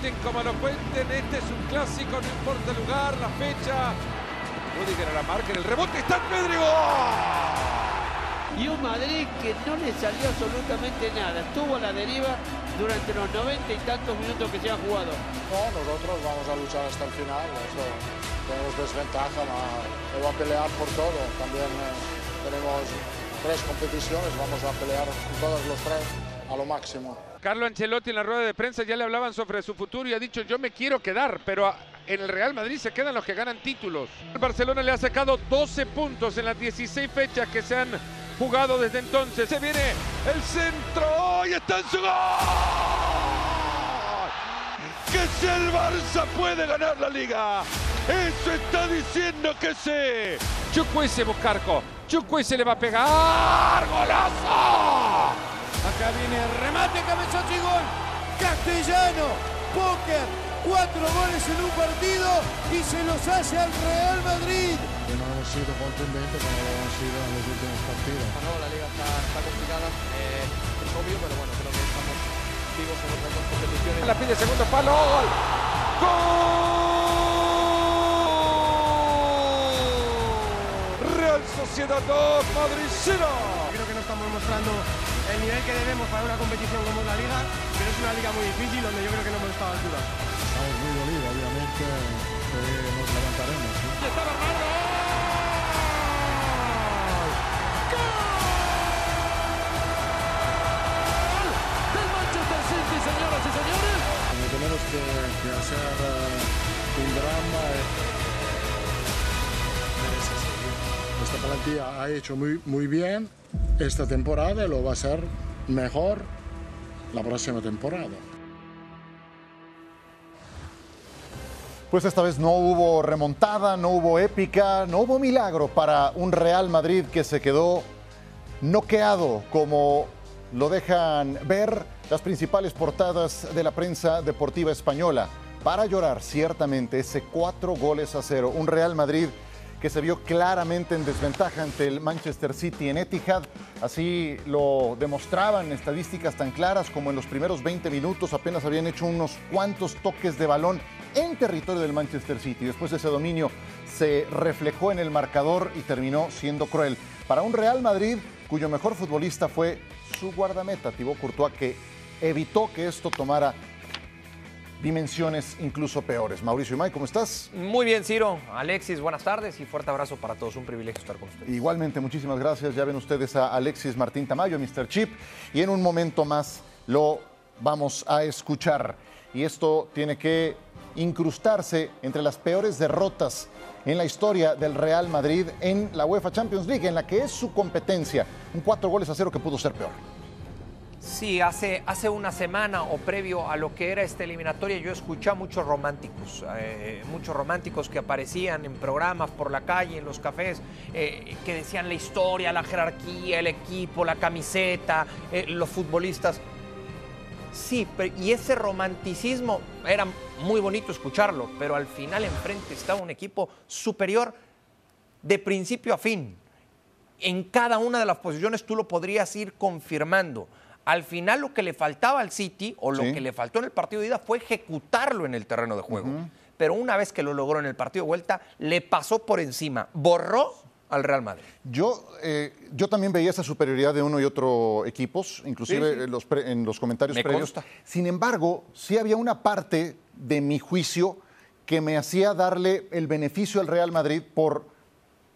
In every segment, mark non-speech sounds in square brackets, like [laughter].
cuenten como lo cuenten, este es un clásico, no importa el lugar, la fecha. Rudiger a la marca, en el rebote está Pedri. Y un Madrid que no le salió absolutamente nada. Estuvo a la deriva durante los noventa y tantos minutos que se han jugado. No, nosotros vamos a luchar hasta el final. Eso, tenemos desventaja, no, va a pelear por todo. También eh, tenemos tres competiciones, vamos a pelear todos los tres a lo máximo. Carlo Ancelotti en la rueda de prensa ya le hablaban sobre su futuro y ha dicho yo me quiero quedar, pero en el Real Madrid se quedan los que ganan títulos. El Barcelona le ha sacado 12 puntos en las 16 fechas que se han jugado desde entonces. Se viene el centro y está en su gol. Que si el Barça puede ganar la liga. Eso está diciendo que sí. Chukwese Buscarco. Chukwese le va a pegar. ¡Golazo! Acá viene el remate, cabezazo y gol. Castellano, póker, cuatro goles en un partido y se los hace al Real Madrid. Que no hemos sido contundentes como lo hemos sido en los últimos partidos. No, la liga está, está complicada, eh, es obvio, pero bueno, creo que estamos vivos en otras dos competiciones. La pide segundo palo. ¡Gol! ¡Gol! Real Sociedad 2, Madrid 0. Creo que no estamos mostrando el nivel que debemos para una competición como es la liga, pero es una liga muy difícil donde yo creo que no hemos estado a altura. Estamos muy dolidos, obviamente eh, nos levantaremos. ¿sí? Está Bernardo. Del Manchester City, señoras y señores. Como tenemos que, que hacer uh, un drama. Eh. Esta plantilla ha hecho muy, muy bien esta temporada lo va a hacer mejor la próxima temporada. Pues esta vez no hubo remontada, no hubo épica, no hubo milagro para un Real Madrid que se quedó noqueado como lo dejan ver las principales portadas de la prensa deportiva española. Para llorar ciertamente ese cuatro goles a cero, un Real Madrid que se vio claramente en desventaja ante el Manchester City en Etihad. Así lo demostraban estadísticas tan claras como en los primeros 20 minutos apenas habían hecho unos cuantos toques de balón en territorio del Manchester City. Después ese dominio se reflejó en el marcador y terminó siendo cruel. Para un Real Madrid cuyo mejor futbolista fue su guardameta, Thibaut Courtois, que evitó que esto tomara dimensiones incluso peores. Mauricio May, ¿cómo estás? Muy bien, Ciro. Alexis, buenas tardes y fuerte abrazo para todos. Un privilegio estar con ustedes. Igualmente, muchísimas gracias. Ya ven ustedes a Alexis Martín Tamayo, Mr. Chip, y en un momento más lo vamos a escuchar. Y esto tiene que incrustarse entre las peores derrotas en la historia del Real Madrid en la UEFA Champions League, en la que es su competencia. Un cuatro goles a cero que pudo ser peor. Sí, hace, hace una semana o previo a lo que era esta eliminatoria, yo escuché a muchos románticos, eh, muchos románticos que aparecían en programas por la calle, en los cafés, eh, que decían la historia, la jerarquía, el equipo, la camiseta, eh, los futbolistas. Sí, pero- y ese romanticismo era muy bonito escucharlo, pero al final enfrente estaba un equipo superior de principio a fin. En cada una de las posiciones tú lo podrías ir confirmando. Al final lo que le faltaba al City o lo Sí. que le faltó en el partido de ida fue ejecutarlo en el terreno de juego. Pero una vez que lo logró en el partido de vuelta, le pasó por encima, borró al Real Madrid. Yo, eh, yo también veía esa superioridad de uno y otro equipos, inclusive Sí, sí. En, los pre- en los comentarios Me previos. consta. Sin embargo, sí había una parte de mi juicio que me hacía darle el beneficio al Real Madrid por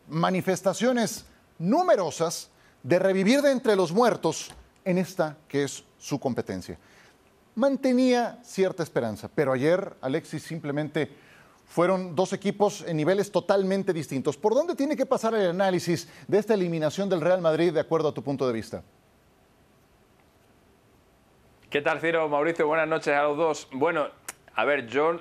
manifestaciones numerosas de revivir de entre los muertos en esta que es su competencia. Mantenía cierta esperanza, pero ayer Alexis simplemente fueron dos equipos en niveles totalmente distintos. ¿Por dónde tiene que pasar el análisis de esta eliminación del Real Madrid de acuerdo a tu punto de vista? ¿Qué tal, Ciro? Mauricio, buenas noches a los dos. Bueno, a ver, yo,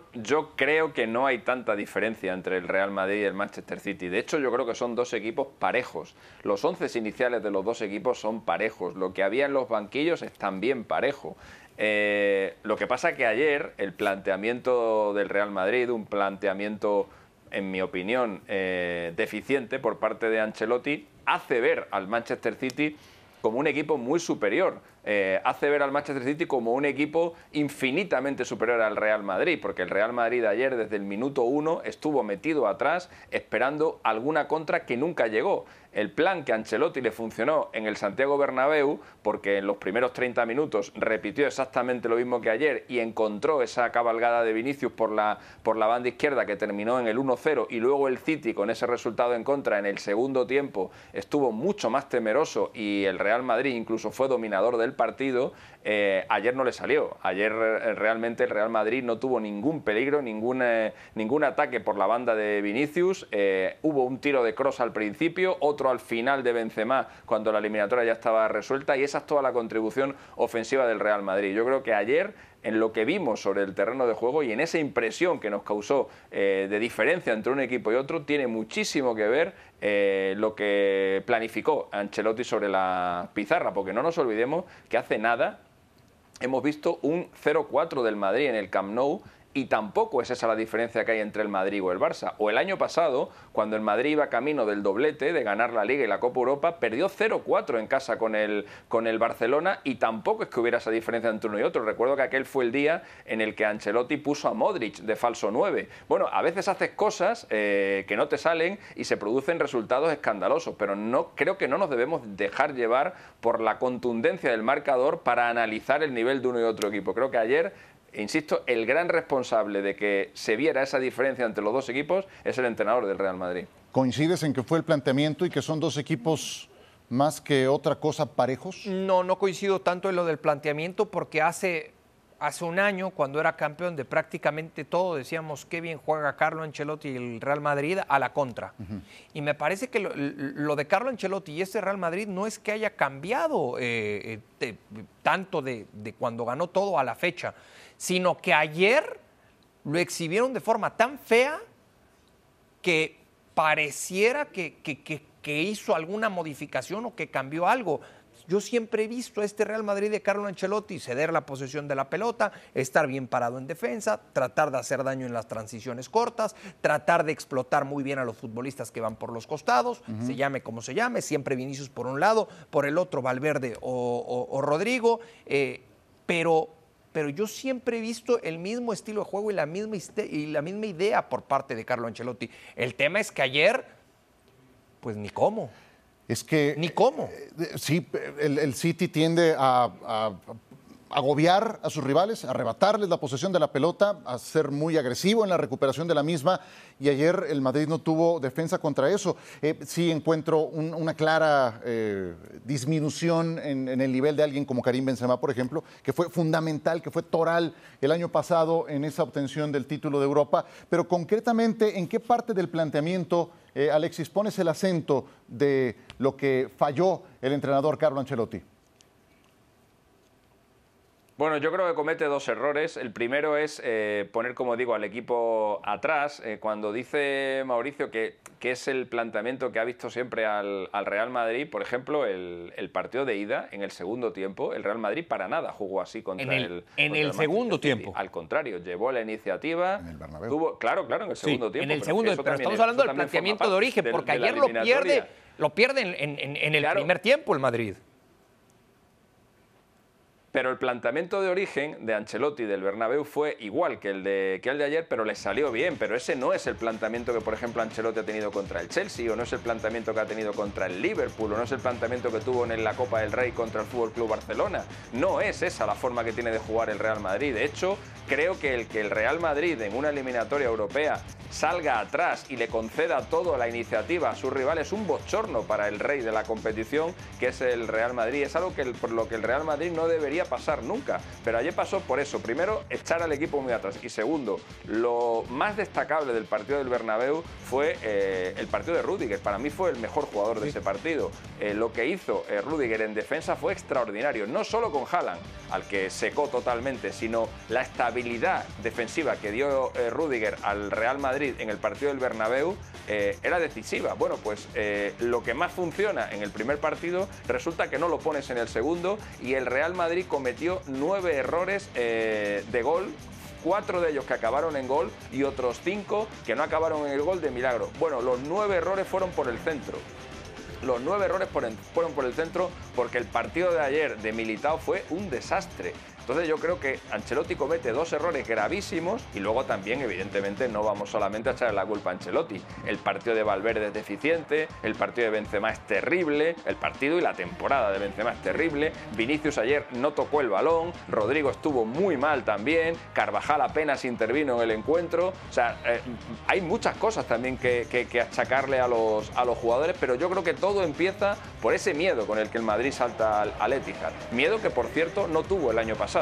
creo que no hay tanta diferencia entre el Real Madrid y el Manchester City. De hecho, yo creo que son dos equipos parejos. Los once iniciales de los dos equipos son parejos. Lo que había en los banquillos es también parejo. Eh, lo que pasa que ayer el planteamiento del Real Madrid, un planteamiento, en mi opinión, eh, deficiente por parte de Ancelotti, hace ver al Manchester City como un equipo muy superior. Eh, hace ver al Manchester City como un equipo infinitamente superior al Real Madrid, porque el Real Madrid ayer desde el minuto uno estuvo metido atrás esperando alguna contra que nunca llegó. El plan que Ancelotti le funcionó en el Santiago Bernabéu, porque en los primeros 30 minutos repitió exactamente lo mismo que ayer y encontró esa cabalgada de Vinicius por la, por la banda izquierda que terminó en el 1-0 y luego el City con ese resultado en contra en el segundo tiempo estuvo mucho más temeroso y el Real Madrid incluso fue dominador del partido, eh, ayer no le salió. Ayer eh, realmente el Real Madrid no tuvo ningún peligro, ningún, eh, ningún ataque por la banda de Vinicius. hubo un tiro de cross al principio, otro al final de Benzema cuando la eliminatoria ya estaba resuelta y esa es toda la contribución ofensiva del Real Madrid. Yo creo que ayer en lo que vimos sobre el terreno de juego y en esa impresión que nos causó de diferencia entre un equipo y otro, tiene muchísimo que ver lo que planificó Ancelotti sobre la pizarra, porque no nos olvidemos que hace nada hemos visto un 0-4 del Madrid en el Camp Nou y tampoco es esa la diferencia que hay entre el Madrid o el Barça. O el año pasado, cuando el Madrid iba camino del doblete, de ganar la Liga y la Copa Europa, perdió 0-4 en casa con el, con el Barcelona y tampoco es que hubiera esa diferencia entre uno y otro. Recuerdo que aquel fue el día en el que Ancelotti puso a Modric de falso 9. Bueno, a veces haces cosas eh, que no te salen y se producen resultados escandalosos, pero no creo que no nos debemos dejar llevar por la contundencia del marcador para analizar el nivel de uno y otro equipo. Creo que ayer insisto, el gran responsable de que se viera esa diferencia entre los dos equipos es el entrenador del Real Madrid. ¿Coincides en que fue el planteamiento y que son dos equipos más que otra cosa parejos? No, no coincido tanto en lo del planteamiento porque hace, hace un año, cuando era campeón de prácticamente todo, decíamos qué bien juega Carlo Ancelotti y el Real Madrid a la contra. Y me parece que lo, de Carlo Ancelotti y este Real Madrid no es que haya cambiado eh, eh, tanto de cuando ganó todo a la fecha sino que ayer lo exhibieron de forma tan fea que pareciera que, hizo alguna modificación o que cambió algo. Yo siempre he visto a este Real Madrid de Carlo Ancelotti ceder la posesión de la pelota, estar bien parado en defensa, tratar de hacer daño en las transiciones cortas, tratar de explotar muy bien a los futbolistas que van por los costados, se llame como se llame, siempre Vinicius por un lado, por el otro Valverde o, Rodrigo, eh, pero pero yo siempre he visto el mismo estilo de juego y la misma, y la misma idea por parte de Carlo Ancelotti. El tema es que ayer, pues ni cómo. Es que... Ni cómo. Eh, sí, el, City tiende a agobiar a sus rivales, arrebatarles la posesión de la pelota, a ser muy agresivo en la recuperación de la misma. Y ayer el Madrid no tuvo defensa contra eso. Eh, sí encuentro una clara eh, disminución en, el nivel de alguien como Karim Benzema, por ejemplo, que fue fundamental, que fue toral el año pasado en esa obtención del título de Europa. Pero concretamente, ¿en qué parte del planteamiento, eh, Alexis, pones el acento de lo que falló el entrenador Carlo Ancelotti? Bueno, yo creo que comete dos errores. El primero es eh, poner, como digo, al equipo atrás. Eh, cuando dice Mauricio que, que, es el planteamiento que ha visto siempre al, Real Madrid, por ejemplo, el, partido de ida en el segundo tiempo, el Real Madrid para nada jugó así contra en el, En el, segundo tiempo. Al contrario, llevó la iniciativa. En el Tuvo, claro, claro, en el segundo tiempo. En el segundo, pero, estamos hablando del planteamiento de origen, porque ayer lo pierde, lo pierde en, el primer tiempo el Madrid. Pero el planteamiento de origen de Ancelotti del Bernabéu fue igual que el, de, que el de ayer, pero le salió bien. Pero ese no es el planteamiento que, por ejemplo, Ancelotti ha tenido contra el Chelsea, o no es el planteamiento que ha tenido contra el Liverpool, o no es el planteamiento que tuvo en la Copa del Rey contra el Fútbol Club Barcelona. No es esa la forma que tiene de jugar el Real Madrid. De hecho, creo que el que el Real Madrid en una eliminatoria europea salga atrás y le conceda todo la iniciativa a sus rivales es un bochorno para el rey de la competición, que es el Real Madrid. Es algo que por lo que el Real Madrid no debería pasar nunca. Pero ayer pasó por eso. Primero, echar al equipo muy atrás. Y segundo, lo más destacable del partido del Bernabéu fue eh, el partido de Rudiger. Para mí fue el mejor jugador de ese partido. Eh, lo que hizo eh, Rudiger en defensa fue extraordinario. No solo con Haaland, al que secó totalmente, sino la estabilidad defensiva que dio Rudiger al Real Madrid en el partido del Bernabéu era decisiva. Bueno, pues lo que más funciona en el primer partido resulta que no lo pones en el segundo y el Real Madrid cometió nueve errores eh, de gol cuatro de ellos que acabaron en gol y otros cinco que no acabaron en el gol de milagro. Bueno, los nueve errores fueron por el centro. los nueve errores fueron por el centro porque el partido de ayer de Militao fue un desastre. Entonces yo creo que Ancelotti comete dos errores gravísimos y luego también evidentemente no vamos solamente a echarle la culpa a Ancelotti. El partido de Valverde es deficiente, el partido de Benzema es terrible, el partido y la temporada de Benzema es terrible, Vinicius ayer no tocó el balón, Rodrigo estuvo muy mal también, Carvajal apenas intervino en el encuentro, o sea, eh, hay muchas cosas también que, achacarle a los, a los jugadores, pero yo creo que todo empieza por ese miedo con el que el Madrid salta al, al Etihad. Miedo que por cierto no tuvo el año pasado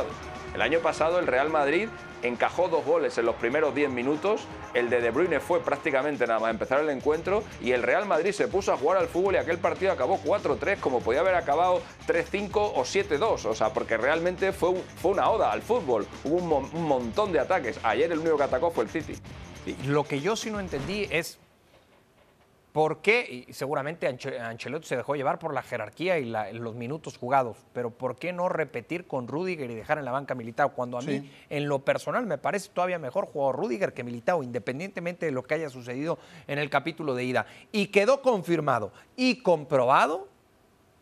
el año pasado el Real Madrid encajó dos goles en los primeros 10 minutos, el de De Bruyne fue prácticamente nada más empezar el encuentro y el Real Madrid se puso a jugar al fútbol y aquel partido acabó 4-3 como podía haber acabado 3-5 o 7-2, o sea, porque realmente fue, fue una oda al fútbol, hubo un, un montón de ataques, ayer el único que atacó fue el City. Lo que yo sí no entendí es ¿Por qué? Y seguramente Ancelotti se dejó llevar por la jerarquía y los minutos jugados, pero ¿por qué no repetir con Rudiger y dejar en la banca Militao? Cuando a mí, en lo personal, me parece todavía mejor jugador Rudiger que Militao, independientemente de lo que haya sucedido en el capítulo de ida. Y quedó confirmado y comprobado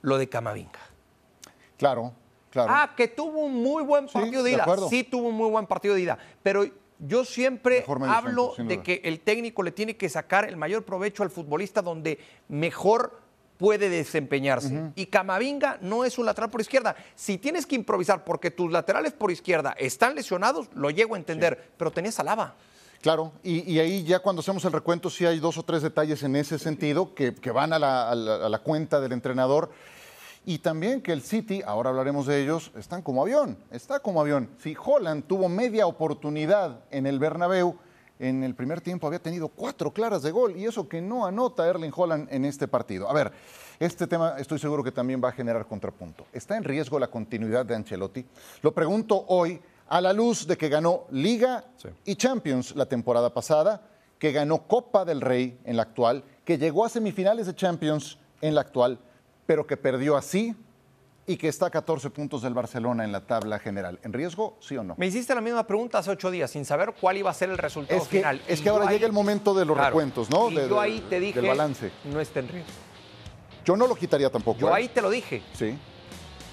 lo de Camavinga. Claro, claro. Ah, que tuvo un muy buen partido de ida. sí, tuvo un muy buen partido de ida. Pero yo siempre hablo de que el técnico le tiene que sacar el mayor provecho al futbolista donde mejor puede desempeñarse. Y Camavinga no es un lateral por izquierda. Si tienes que improvisar porque tus laterales por izquierda están lesionados, lo llego a entender, pero tenías a Lava. Claro, y, ahí ya cuando hacemos el recuento sí hay dos o tres detalles en ese sentido que, van a la cuenta del entrenador. Y también que el City, ahora hablaremos de ellos, están como avión, está como avión. Si Holland tuvo media oportunidad en el Bernabéu, en el primer tiempo había tenido cuatro claras de gol y eso que no anota Erling Holland en este partido. A ver, este tema estoy seguro que también va a generar contrapunto. ¿Está en riesgo la continuidad de Ancelotti? Lo pregunto hoy a la luz de que ganó Liga y Champions la temporada pasada, que ganó Copa del Rey en la actual, que llegó a semifinales de Champions en la actual pero que perdió así y que está a 14 puntos del Barcelona en la tabla general. ¿En riesgo, sí o no? Me hiciste la misma pregunta hace ocho días, sin saber cuál iba a ser el resultado es que, final. Es que ahora llega el momento de los recuentos, ¿no? Y yo ahí te dije, del balance. no está en riesgo. Yo no lo quitaría tampoco. Yo ¿eh? ahí te lo dije. Sí.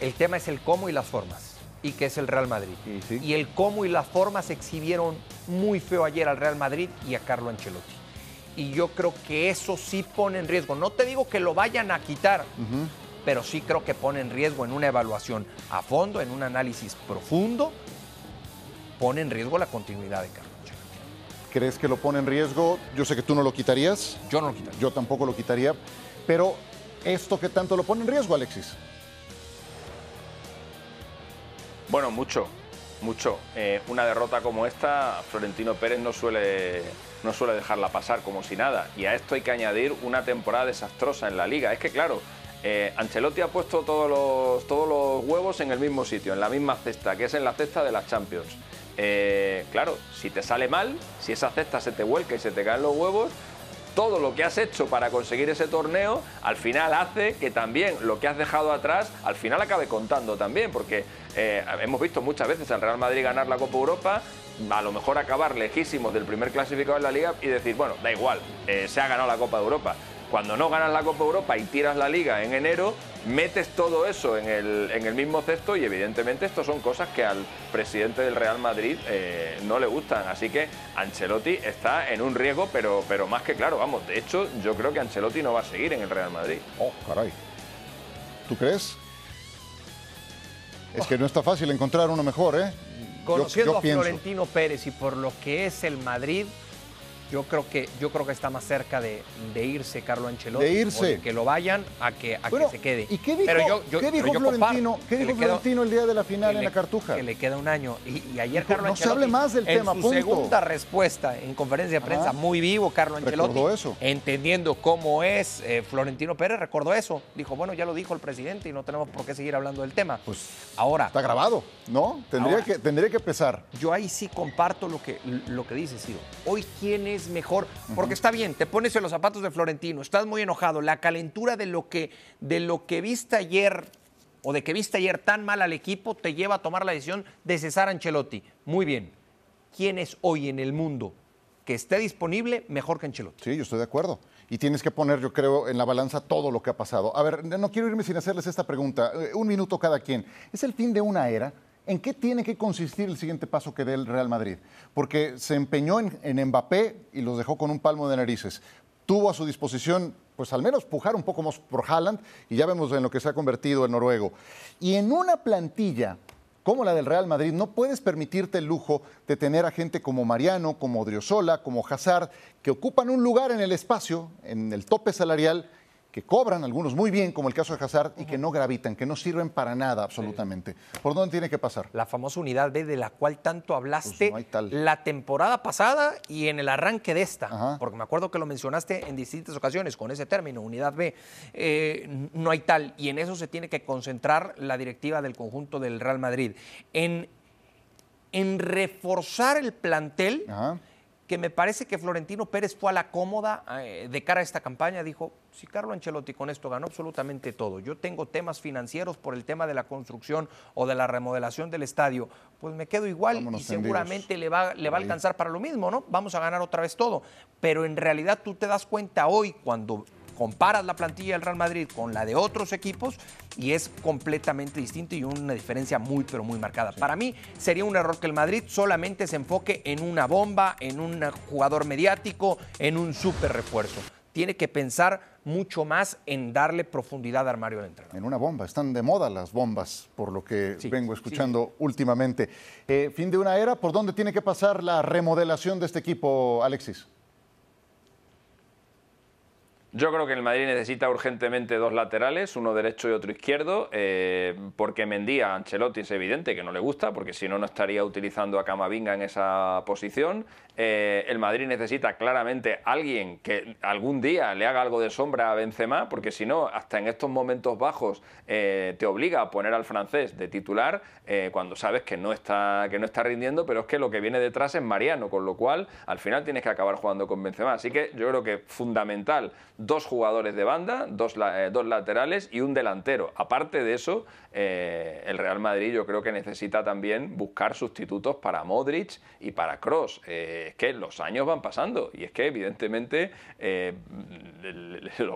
El tema es el cómo y las formas. Y que es el Real Madrid. Y, y el cómo y las formas exhibieron muy feo ayer al Real Madrid y a Carlo Ancelotti y yo creo que eso sí pone en riesgo. No te digo que lo vayan a quitar, pero sí creo que pone en riesgo en una evaluación a fondo, en un análisis profundo, pone en riesgo la continuidad de Carlos ¿Crees que lo pone en riesgo? Yo sé que tú no lo quitarías. Yo no lo quitaría. Yo tampoco lo quitaría. Pero, ¿esto qué tanto lo pone en riesgo, Alexis? Bueno, mucho, mucho. Eh, una derrota como esta, Florentino Pérez no suele, no suele dejarla pasar como si nada. Y a esto hay que añadir una temporada desastrosa en la liga. Es que, claro, eh, Ancelotti ha puesto todos los, todos los huevos en el mismo sitio, en la misma cesta, que es en la cesta de las Champions. Eh, claro, si te sale mal, si esa cesta se te vuelca y se te caen los huevos, todo lo que has hecho para conseguir ese torneo, al final hace que también lo que has dejado atrás, al final acabe contando también, porque eh, hemos visto muchas veces al Real Madrid ganar la Copa Europa, a lo mejor acabar lejísimos del primer clasificado en la liga y decir, bueno, da igual, se ha ganado la Copa de Europa cuando no ganas la Copa Europa y tiras la liga en enero, metes todo eso en el, en el mismo cesto y evidentemente esto son cosas que al presidente del Real Madrid eh, no le gustan. Así que Ancelotti está en un riesgo, pero, pero más que claro, vamos, de hecho yo creo que Ancelotti no va a seguir en el Real Madrid. Oh, caray. ¿Tú crees? Es que no está fácil encontrar uno mejor, ¿eh? Conociendo a Florentino Pérez y por lo que es el Madrid, yo creo que yo creo que está más cerca de, irse Carlo Ancelotti de irse. que lo vayan a que a que se quede. y qué dijo, ¿qué dijo Florentino ¿qué dijo Florentino el día de la final en la Cartuja que le queda un año. Y, ayer Carlo no se hable más del en tema su segunda respuesta en conferencia de prensa muy vivo Carlo Ancelotti recordó eso. entendiendo cómo es eh, Florentino Pérez recordó eso. Dijo bueno ya lo dijo el presidente y no tenemos por qué seguir hablando del tema pues ahora está grabado no tendría que tendría que pesar. yo ahí sí comparto lo que lo que dice Ciro. Hoy quién es mejor, porque está bien, te pones en los zapatos de Florentino, estás muy enojado, la calentura de lo que, de lo que viste ayer o de que viste ayer tan mal al equipo te lleva a tomar la decisión de cesar a Ancelotti. Muy bien. ¿Quién es hoy en el mundo que esté disponible mejor que Ancelotti? Sí, yo estoy de acuerdo. y tienes que poner, yo creo, en la balanza todo lo que ha pasado. A ver, no quiero irme sin hacerles esta pregunta. Eh, un minuto cada quien. ¿Es el fin de una era? ¿En qué tiene que consistir el siguiente paso que dé el Real Madrid? Porque se empeñó en, Mbappé y los dejó con un palmo de narices. Tuvo a su disposición, pues al menos pujar un poco más por Haaland y ya vemos en lo que se ha convertido el noruego. Y en una plantilla como la del Real Madrid, no puedes permitirte el lujo de tener a gente como Mariano, como Odriozola, como Hazard, que ocupan un lugar en el espacio, en el tope salarial, que cobran algunos muy bien, como el caso de Hazard, y que no gravitan, que no sirven para nada absolutamente. ¿Por dónde tiene que pasar? La famosa unidad B de la cual tanto hablaste Pues no la temporada pasada y en el arranque de esta, Ajá. porque me acuerdo que lo mencionaste en distintas ocasiones con ese término, unidad B. Eh, no hay tal, y en eso se tiene que concentrar la directiva del conjunto del Real Madrid. En, en reforzar el plantel Ajá. Que me parece que Florentino Pérez fue a la cómoda eh, de cara a esta campaña. Dijo, si Carlo Ancelotti con esto ganó absolutamente todo, yo tengo temas financieros por el tema de la construcción o de la remodelación del estadio, pues me quedo igual Vámonos y tendidos seguramente le va, le va a alcanzar para lo mismo, ¿no? Vamos a ganar otra vez todo. Pero en realidad tú te das cuenta hoy cuando comparas la plantilla del Real Madrid con la de otros equipos y es completamente distinto y una diferencia muy pero muy marcada. Para mí sería un error que el Madrid solamente se enfoque en una bomba, en un jugador mediático, en un súper refuerzo. Tiene que pensar mucho más en darle profundidad a armario al entrenador. En una bomba, están de moda las bombas, por lo que Sí, vengo escuchando últimamente. Eh, fin de una era, ¿por dónde tiene que pasar la remodelación de este equipo, Alexis? Yo creo que el Madrid necesita urgentemente dos laterales, uno derecho y otro izquierdo, eh, porque Mendy a Ancelotti es evidente que no le gusta, porque si no, no estaría utilizando a Camavinga en esa posición. Eh, el Madrid necesita claramente alguien que algún día le haga algo de sombra a Benzema, porque si no, hasta en estos momentos bajos eh, te obliga a poner al francés de titular eh, cuando sabes que no, está, que no está rindiendo, pero es que lo que viene detrás es Mariano, con lo cual al final tienes que acabar jugando con Benzema. Así que yo creo que fundamental dos jugadores de banda, dos, dos laterales y un delantero. Aparte de eso, el Real Madrid yo creo que necesita también buscar sustitutos para Modric y para Cross. Es que los años van pasando y es que evidentemente eh,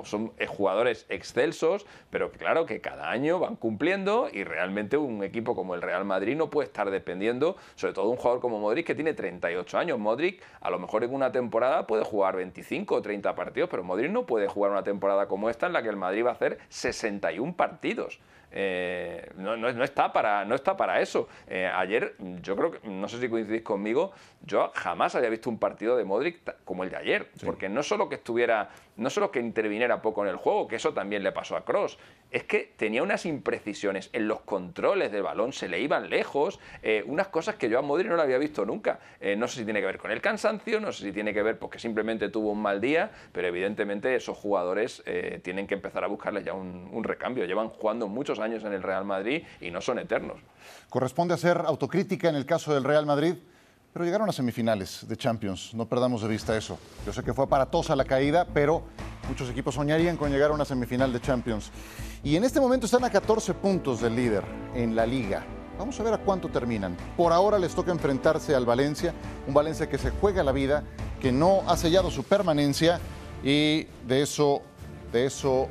son eh, jugadores excelsos, pero claro que cada año van cumpliendo y realmente un equipo como el Real Madrid no puede estar dependiendo, sobre todo un jugador como Modric que tiene 38 años. Modric a lo mejor en una temporada puede jugar 25 o 30 partidos, pero Modric no puede jugar una temporada como esta en la que el Madrid va a hacer 61 partidos. Eh, no, no- no está para, no está para eso. Eh, ayer, yo creo que, no sé si coincidís conmigo, yo jamás había visto un partido de Modric como el de ayer. Porque no solo que estuviera, no solo que interviniera poco en el juego, que eso también le pasó a Cross, es que tenía unas imprecisiones en los controles del balón, se le iban lejos, eh, unas cosas que yo a Modric no lo había visto nunca. No sé si tiene que ver con el cansancio, no sé si tiene que ver porque simplemente tuvo un mal día, pero evidentemente esos jugadores tienen que empezar a buscarles ya un, un recambio. Llevan jugando muchos años en el Real Madrid y no son eternos. Corresponde hacer autocrítica en el caso del Real Madrid, pero llegaron a semifinales de Champions, no perdamos de vista eso. Yo sé que fue aparatosa la caída, pero muchos equipos soñarían con llegar a una semifinal de Champions. Y en este momento están a 14 puntos del líder en la liga. Vamos a ver a cuánto terminan. Por ahora les toca enfrentarse al Valencia, un Valencia que se juega la vida, que no ha sellado su permanencia y de eso, de eso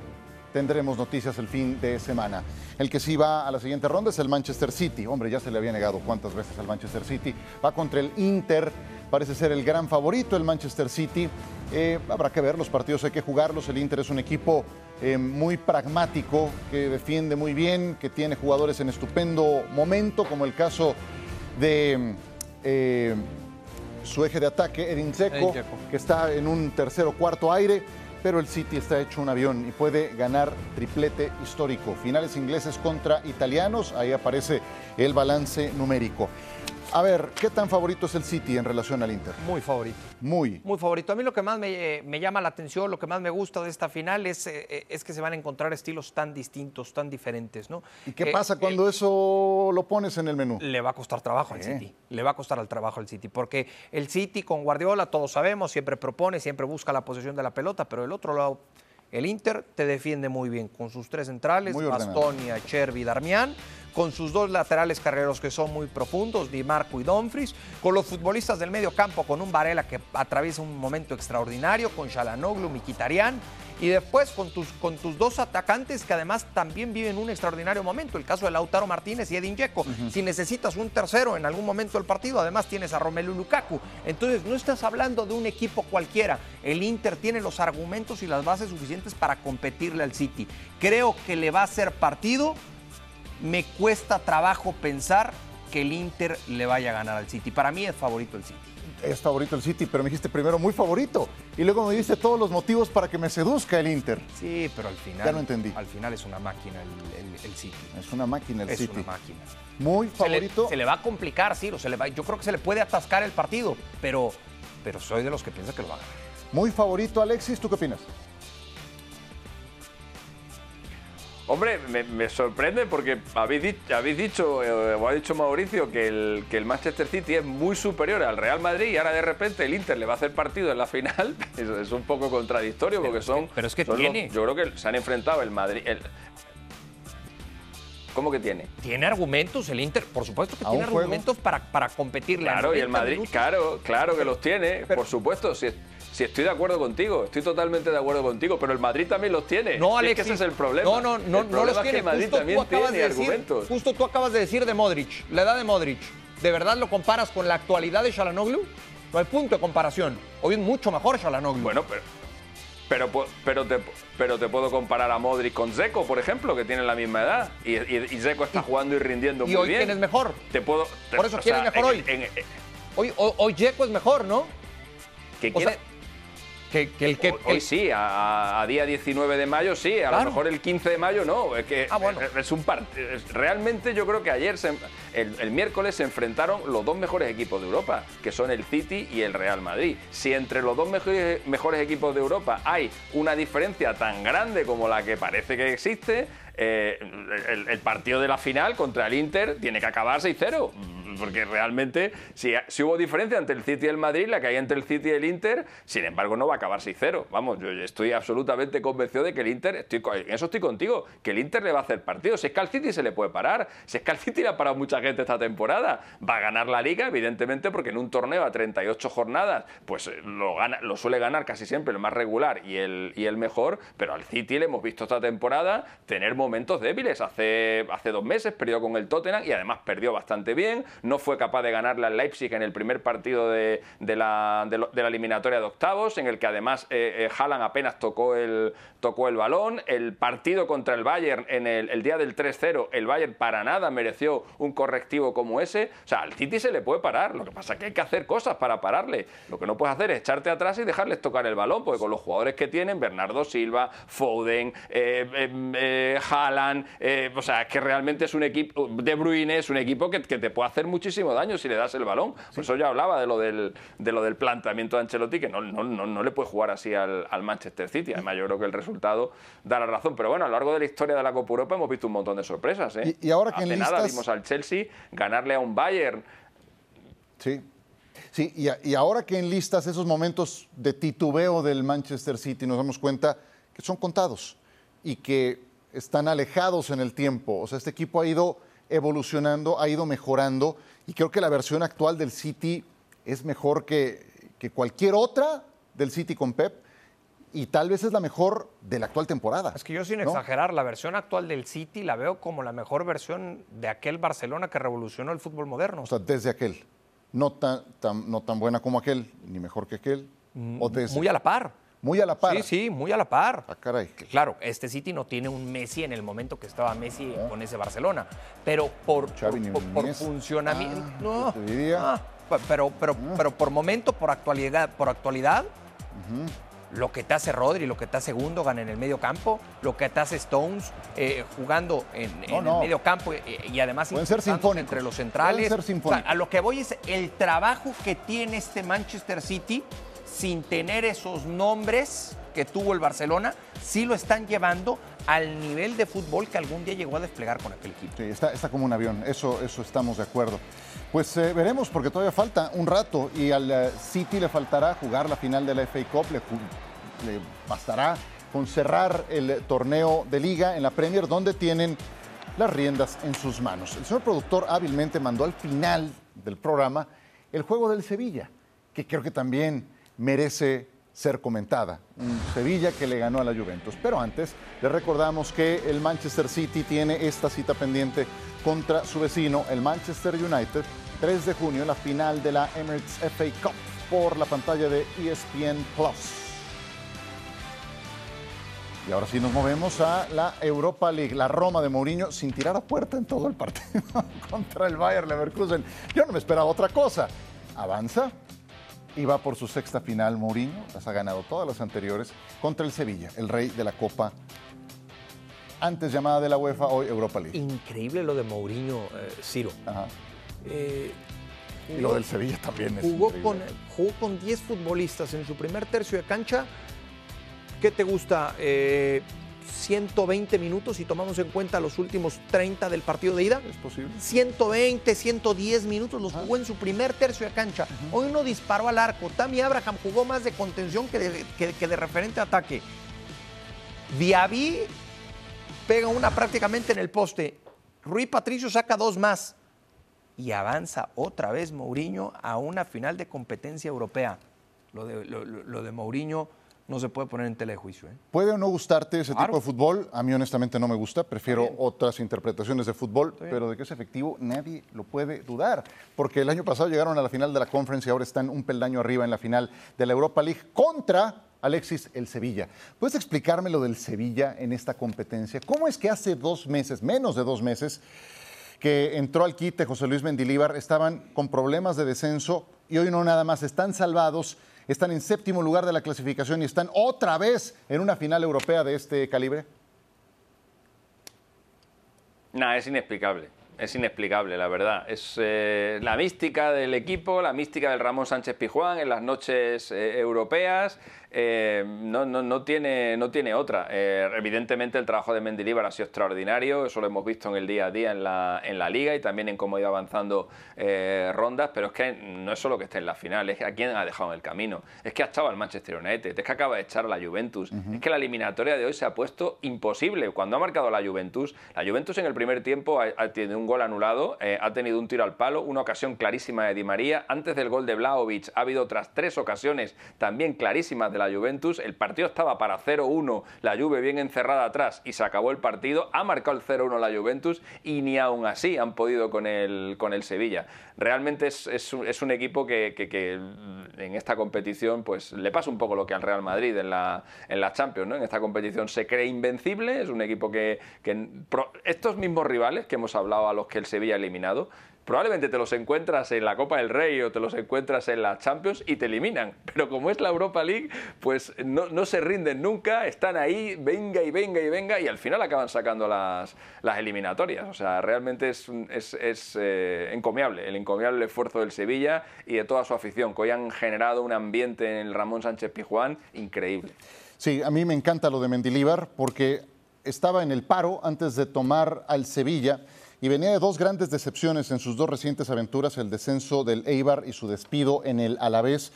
tendremos noticias el fin de semana. El que sí va a la siguiente ronda es el Manchester City. Hombre, ya se le había negado cuántas veces al Manchester City. Va contra el Inter. Parece ser el gran favorito el Manchester City. Eh, habrá que ver, los partidos hay que jugarlos. El Inter es un equipo eh, muy pragmático, que defiende muy bien, que tiene jugadores en estupendo momento, como el caso de eh, su eje de ataque, Edin Dzeko, que está en un tercer o cuarto aire, pero el City está hecho un avión y puede ganar triplete histórico. Finales ingleses contra italianos, ahí aparece el balance numérico. A ver, ¿qué tan favorito es el City en relación al Inter? Muy favorito. Muy. Muy favorito. A mí lo que más me, me llama la atención, lo que más me gusta de esta final es, eh, es que se van a encontrar estilos tan distintos, tan diferentes, ¿no? ¿Y qué pasa eh, cuando eso lo pones en el menú? le va a costar trabajo al. City. Le va a costar al trabajo al City. Porque el City con Guardiola, todos sabemos, siempre propone, siempre busca la posesión de la pelota, pero del otro lado, el Inter te defiende muy bien con sus tres centrales. Bastonia, Chervi, Darmian, con sus dos laterales carreros que son muy profundos, Di Marco y Dumfries, con los futbolistas del medio campo, con un Varela que atraviesa un momento extraordinario, con Shalanoglu, Miquitarian, y después con tus, con tus dos atacantes que además también viven un extraordinario momento, el caso de Lautaro Martínez y Edin Dzeko. Si necesitas un tercero en algún momento del partido, además tienes a Romelu Lukaku. Entonces no estás hablando de un equipo cualquiera. El Inter tiene los argumentos y las bases suficientes para competirle al City. Creo que le va a hacer partido. Me cuesta trabajo pensar que el Inter le vaya a ganar al City. Para mí es favorito el City es favorito el City, pero me dijiste primero muy favorito. Y luego me diste todos los motivos para que me seduzca el Inter. Sí, pero al final. Ya no entendí. Al final es una máquina el, City. Es una máquina el City. Es una máquina. Muy favorito. Se le, va a complicar, sí. Se le va, yo creo que se le puede atascar el partido, pero, pero soy de los que piensa que lo va a ganar. Muy favorito, Alexis. ¿Tú qué opinas? Hombre, me, sorprende porque habéis, dicho, habéis dicho eh, o ha dicho Mauricio, que el, que el Manchester City es muy superior al Real Madrid y ahora de repente el Inter le va a hacer partido en la final. [laughs] Es un poco contradictorio porque son. Pero es que tiene. yo creo que se han enfrentado el Madrid. ¿Cómo que tiene? Tiene argumentos el Inter, por supuesto que tiene argumentos para, para competirle. Claro, y el Madrid, claro, claro que los tiene, por supuesto. Si, si estoy de acuerdo contigo, estoy totalmente de acuerdo contigo, pero el Madrid también los tiene. No, Alex. que ese es el problema. No, no, no, no los tiene. el Madrid justo también tiene argumentos. justo tú acabas de decir de Modric, la edad de Modric. ¿De verdad lo comparas con la actualidad de Shalanoglu? No hay punto de comparación. Hoy es mucho mejor Shalanoglu. Bueno, pero pero, pero, te, pero te puedo comparar a Modric con Zeko, por ejemplo, que tienen la misma edad. Y, y, Zeko está jugando y rindiendo muy bien. ¿Y hoy quién es mejor? Te puedo, por eso, ¿quién es mejor hoy? hoy? Hoy Zeko es mejor, ¿no? ¿Qué quiere? Que, el que, Hoy sí, a, día 19 de mayo sí, a lo mejor el 15 de mayo no. Es que ah, es un Realmente yo creo que ayer, el, miércoles, se enfrentaron los dos mejores equipos de Europa, que son el City y el Real Madrid. Si entre los dos mejores, mejores equipos de Europa hay una diferencia tan grande como la que parece que existe, eh, el, partido de la final contra el Inter tiene que acabar 6-0 porque realmente si, hubo diferencia entre el City y el Madrid, la que hay entre el City y el Inter, sin embargo no va a acabar 6-0. Vamos, yo estoy absolutamente convencido de que el Inter, en eso estoy contigo, que el Inter le va a hacer partido. Si es que al City se le puede parar, si es que al City le ha parado mucha gente esta temporada, va a ganar la liga, evidentemente, porque en un torneo a 38 jornadas, pues eh, lo suele ganar casi siempre el más regular y el, y el mejor, pero al City le hemos visto esta temporada tener momentos débiles. Hace, hace dos meses perdió con el Tottenham y además perdió bastante bien no fue capaz de ganarle al Leipzig en el primer partido de, la, de, la, eliminatoria de octavos, en el que además eh, eh, Haaland apenas tocó el, tocó el balón. El partido contra el Bayern en el, día del 3-0, el Bayern para nada mereció un correctivo como ese. O sea, al City se le puede parar, lo que pasa es que hay que hacer cosas para pararle. Lo que no puedes hacer es echarte atrás y dejarles tocar el balón, porque con los jugadores que tienen, Bernardo Silva, Foden, eh, Haaland, o sea, es que realmente es un equipo, De Bruyne es un equipo que, que te puede hacer muchísimo daño si le das el balón. Por eso ya hablaba de lo del, de lo del planteamiento de Ancelotti, que no, no, no, le puede jugar así al, Manchester City. Además, yo creo que el resultado da la razón. Pero bueno, a lo largo de la historia de la Copa Europa hemos visto un montón de sorpresas. ¿eh? Y, ahora que Hace nada vimos al Chelsea ganarle a un Bayern. Sí. Sí, y, y, ahora que enlistas esos momentos de titubeo del Manchester City, nos damos cuenta que son contados y que están alejados en el tiempo. O sea, este equipo ha ido evolucionando, ha ido mejorando y creo que la versión actual del City es mejor que, que cualquier otra del City con Pep y tal vez es la mejor de la actual temporada. Es que yo sin exagerar, la versión actual del City la veo como la mejor versión de aquel Barcelona que revolucionó el fútbol moderno. O sea, desde aquel. No tan, no tan buena como aquel, ni mejor que aquel. o mm, Muy a la par. Muy a la par. Sí, sí, muy a la par. Ah, caray. Claro, este City no tiene un Messi en el momento que estaba Messi ah. con ese Barcelona, pero por, por, funcionamiento. Ah, no, te diría. pero, pero, pero por momento, por actualidad, por actualidad, lo que te hace Rodri, lo que te hace Gundogan en el medio campo, lo que te hace Stones eh, jugando en, el medio campo eh, y, además ser entre los centrales. a lo que voy es el trabajo que tiene este Manchester City sin tener esos nombres que tuvo el Barcelona, sí lo están llevando al nivel de fútbol que algún día llegó a desplegar con aquel equipo. Sí, está, como un avión, eso, eso estamos de acuerdo. Pues eh, veremos, porque todavía falta un rato y al eh, City le faltará jugar la final de la FA Cup, le, bastará con cerrar el torneo de liga en la Premier, donde tienen las riendas en sus manos. El señor productor hábilmente mandó al final del programa el juego del Sevilla, que creo que también merece ser comentada. Sevilla que le ganó a la Juventus. Pero antes, le recordamos que el Manchester City tiene esta cita pendiente contra su vecino, el Manchester United, 3 de junio, la final de la Emirates FA Cup por la pantalla de ESPN Plus. Y ahora sí nos movemos a la Europa League, la Roma de Mourinho sin tirar a puerta en todo el partido [laughs] contra el Bayern Leverkusen. Yo no me esperaba otra cosa. Avanza y va por su sexta final Mourinho, las ha ganado todas las anteriores contra el Sevilla, el rey de la Copa antes llamada de la UEFA, hoy Europa League. Increíble lo de Mourinho, eh, Ciro. Ajá. Eh, Y lo del Sevilla también es jugó increíble. con, jugó con 10 futbolistas en su primer tercio de cancha. ¿Qué te gusta? Eh, 120 minutos y tomamos en cuenta los últimos 30 del partido de ida. ¿Es posible? 120, 110 minutos los jugó en su primer tercio de cancha. Hoy no disparó al arco. Tammy Abraham jugó más de contención que de, que- que de referente a ataque. Diaby pega una prácticamente en el poste. Rui Patricio saca dos más. Y avanza otra vez Mourinho a una final de competencia europea. Lo de, lo de Mourinho no se puede poner en tela de juicio. ¿eh? Puede o no gustarte ese Claro. tipo de fútbol. A mí honestamente no me gusta. Prefiero otras interpretaciones de fútbol, pero de que es efectivo nadie lo puede dudar. Porque el año pasado llegaron a la final de la Conference y ahora están un peldaño arriba en la final de la Europa League contra Alexis el Sevilla. ¿Puedes explicarme lo del Sevilla en esta competencia? ¿Cómo es que hace dos meses, menos de dos meses, que entró al quite José Luis Mendilíbar, estaban con problemas de descenso y hoy no nada más, están salvados, están en séptimo lugar de la clasificación y están otra vez en una final europea de este calibre? Nah, es inexplicable. Es inexplicable, la verdad. Es eh, la mística del equipo, la mística del Ramón Sánchez Pijuán en las noches eh, europeas. eh, no, no, no, tiene, no tiene otra. Evidentemente el trabajo de Mendilibar ha sido extraordinario, eso lo hemos visto en el día a día en la, en la liga y también en cómo ha ido avanzando rondas, pero es que no es solo que esté en la final, es que a quién ha dejado en el camino. Es que ha echado al Manchester United, es que acaba de echar a la Juventus, es que la eliminatoria de hoy se ha puesto imposible. Cuando ha marcado la Juventus, la Juventus en el primer tiempo ha, ha tenido un gol anulado, eh, ha tenido un tiro al palo, una ocasión clarísima de Di María. Antes del gol de Vlahovic ha habido otras tres ocasiones también clarísimas de la Juventus. El partido estaba para 0-1, la Juve bien encerrada atrás y se acabó el partido. Ha marcado el 0-1 la Juventus y ni aún así han podido con el, con el Sevilla. Realmente es, es es un equipo que, que- que en esta competición pues le pasa un poco lo que al Real Madrid en la, en la Champions. ¿no? En esta competición se cree invencible, es un equipo que, que estos mismos rivales que hemos hablado a los que el Sevilla ha eliminado, probablemente te los encuentras en la Copa del Rey o te los encuentras en la Champions y te eliminan. Pero como es la Europa League, pues no, no se rinden nunca, están ahí, venga y venga y venga, y al final acaban sacando las, las eliminatorias. O sea, realmente es, es, es, eh, encomiable, el encomiable esfuerzo del Sevilla y de toda su afición, que hoy han generado un ambiente en el Ramón Sánchez Pijuán increíble. Sí, a mí me encanta lo de Mendilíbar porque estaba en el paro antes de tomar al Sevilla y venía de dos grandes decepciones en sus dos recientes aventuras, el descenso del Eibar y su despido en el Alavés.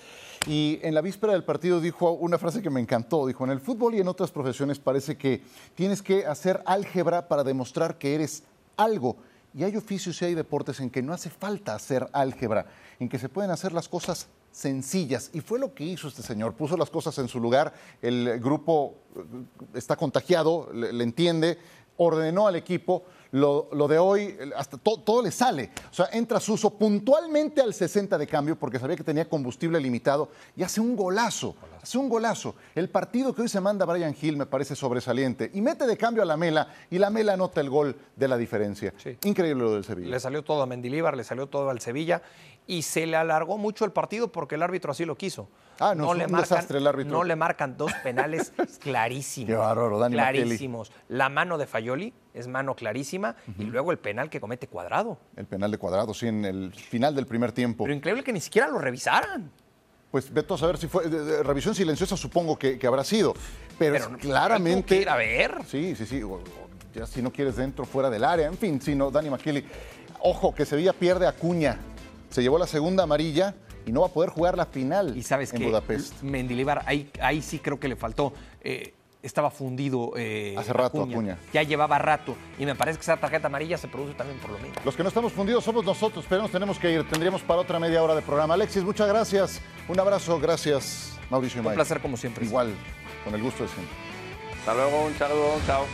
Y en la víspera del partido dijo una frase que me encantó, dijo, en el fútbol y en otras profesiones parece que tienes que hacer álgebra para demostrar que eres algo. Y hay oficios y hay deportes en que no hace falta hacer álgebra, en que se pueden hacer las cosas sencillas. Y fue lo que hizo este señor, puso las cosas en su lugar, el grupo eh, está contagiado, le, le entiende, ordenó al equipo. Lo, lo de hoy, hasta to- todo le sale. O sea, entra Suso puntualmente al 60 de cambio porque sabía que tenía combustible limitado y hace un golazo. Hace un golazo. El partido que hoy se manda Brian Hill me parece sobresaliente. Y mete de cambio a la Mela y la Mela anota el gol de la diferencia. Sí. Increíble lo del Sevilla. Le salió todo a Mendilíbar, le salió todo al Sevilla y se le alargó mucho el partido porque el árbitro así lo quiso. Ah, no, es un desastre el árbitro. No le marcan dos penales [laughs] clarísimos. Qué bárbaro, Dani. Clarísimos. La mano de Fayoli es mano clarísima y luego el penal que comete Cuadrado. El penal de cuadrado, sí, en el final del primer tiempo. Pero increíble que ni siquiera lo revisaran. Pues veto a saber si fue. de- de- revisión silenciosa supongo que, que habrá sido. Pero, Pero claramente. ir a ver. Sí, sí, sí. o- o ya si no quieres dentro, fuera del área. En fin, si no, Dani McKinley. Ojo, que Sevilla pierde a Cuña. Se llevó la segunda amarilla y no va a poder jugar la final Y sabes en que Budapest. Mendilibar, ahí, ahí sí creo que le faltó. Eh, estaba fundido eh, Hace rato, Acuña. Ya llevaba rato. Y me parece que esa tarjeta amarilla se produce también por lo mismo. Los que no estamos fundidos somos nosotros, pero nos tenemos que ir. Tendríamos para otra media hora de programa. Alexis, muchas gracias. Un abrazo, gracias, Mauricio y Un Mike. placer como siempre. Igual, con el gusto de siempre. Hasta luego, un saludo, chao.